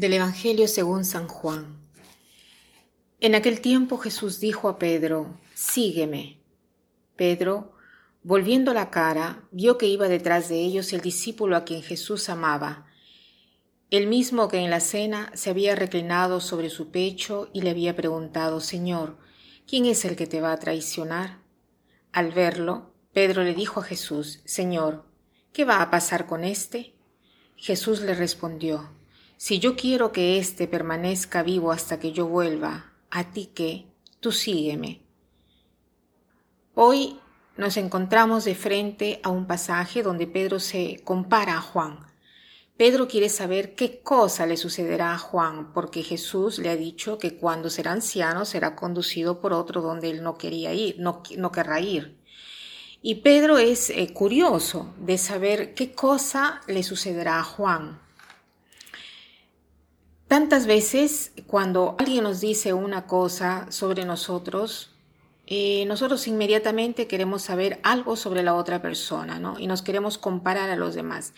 Del Evangelio según San Juan. En aquel tiempo Jesús dijo a Pedro, Sígueme. Pedro, volviendo la cara, vio que iba detrás de ellos el discípulo a quien Jesús amaba, el mismo que en la cena se había reclinado sobre su pecho y le había preguntado, Señor, ¿quién es el que te va a traicionar? Al verlo, Pedro le dijo a Jesús, Señor, ¿qué va a pasar con éste? Jesús le respondió, si yo quiero que éste permanezca vivo hasta que yo vuelva, a ti que, tú sígueme. Hoy nos encontramos de frente a un pasaje donde Pedro se compara a Juan. Pedro quiere saber qué cosa le sucederá a Juan, porque Jesús le ha dicho que cuando será anciano será conducido por otro donde él no quería ir, no, no querrá ir. Y Pedro es eh, curioso de saber qué cosa le sucederá a Juan. Tantas veces cuando alguien nos dice una cosa sobre nosotros, eh, nosotros inmediatamente queremos saber algo sobre la otra persona, ¿no? Y nos queremos comparar a los demás.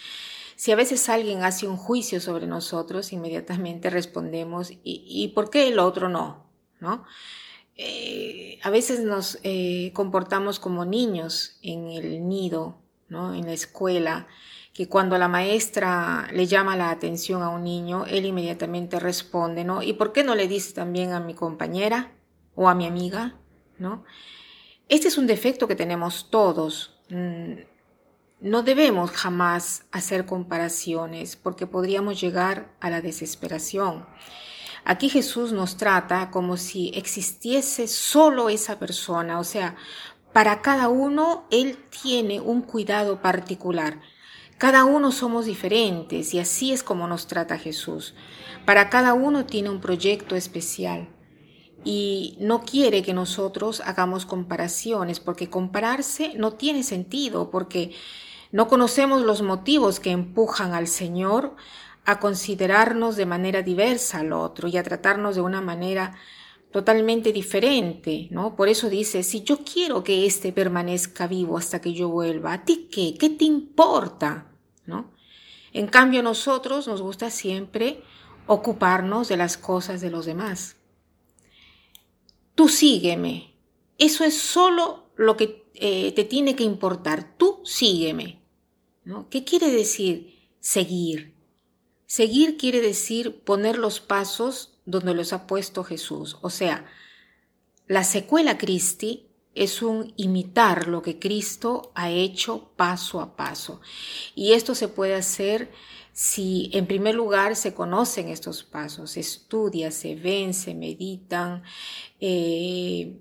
Si a veces alguien hace un juicio sobre nosotros, inmediatamente respondemos, ¿y, por qué el otro no? ¿No? Eh, a veces nos eh, comportamos como niños en el nido, En la escuela que cuando la maestra le llama la atención a un niño, él inmediatamente responde, ¿no? ¿Y por qué no le dice también a mi compañera o a mi amiga, ¿no? Este es un defecto que tenemos todos. Mm, no debemos jamás hacer comparaciones porque podríamos llegar a la desesperación. Aquí Jesús nos trata como si existiese solo esa persona, o sea, para cada uno Él tiene un cuidado particular. Cada uno somos diferentes y así es como nos trata Jesús. Para cada uno tiene un proyecto especial y no quiere que nosotros hagamos comparaciones porque compararse no tiene sentido porque no conocemos los motivos que empujan al Señor a considerarnos de manera diversa al otro y a tratarnos de una manera totalmente diferente, ¿no? Por eso dice, si yo quiero que éste permanezca vivo hasta que yo vuelva, ¿a ti qué? ¿Qué te importa? ¿no? En cambio, nosotros nos gusta siempre ocuparnos de las cosas de los demás. Tú sígueme. Eso es solo lo que eh, te tiene que importar. Tú sígueme. ¿no? ¿Qué quiere decir seguir? Seguir quiere decir poner los pasos donde los ha puesto Jesús. O sea, la secuela Christi es un imitar lo que Cristo ha hecho paso a paso. Y esto se puede hacer si en primer lugar se conocen estos pasos, se estudia, se ven, se meditan, eh,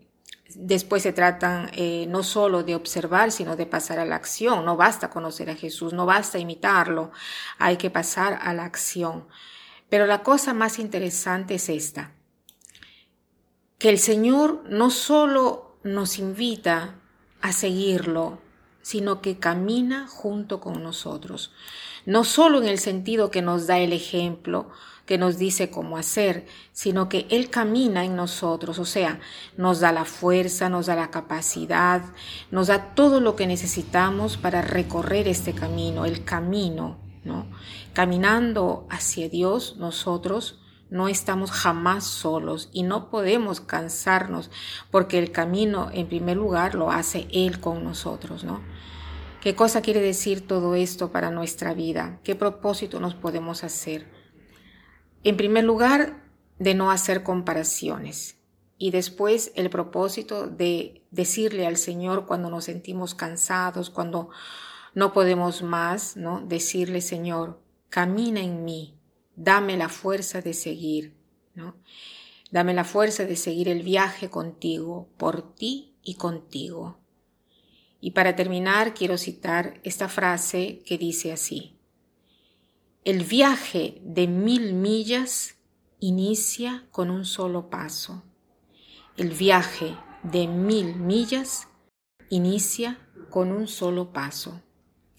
después se tratan eh, no solo de observar, sino de pasar a la acción. No basta conocer a Jesús, no basta imitarlo, hay que pasar a la acción. Pero la cosa más interesante es esta, que el Señor no solo nos invita a seguirlo, sino que camina junto con nosotros. No solo en el sentido que nos da el ejemplo, que nos dice cómo hacer, sino que Él camina en nosotros, o sea, nos da la fuerza, nos da la capacidad, nos da todo lo que necesitamos para recorrer este camino, el camino, ¿no? Caminando hacia Dios, nosotros no estamos jamás solos y no podemos cansarnos porque el camino en primer lugar lo hace Él con nosotros, ¿no? ¿Qué cosa quiere decir todo esto para nuestra vida? ¿Qué propósito nos podemos hacer? En primer lugar, de no hacer comparaciones. Y después el propósito de decirle al Señor cuando nos sentimos cansados, cuando no podemos más, ¿no? Decirle, Señor, camina en mí, dame la fuerza de seguir, ¿no? Dame la fuerza de seguir el viaje contigo, por ti y contigo. Y para terminar, quiero citar esta frase que dice así. El viaje de mil millas inicia con un solo paso. El viaje de mil millas inicia con un solo paso.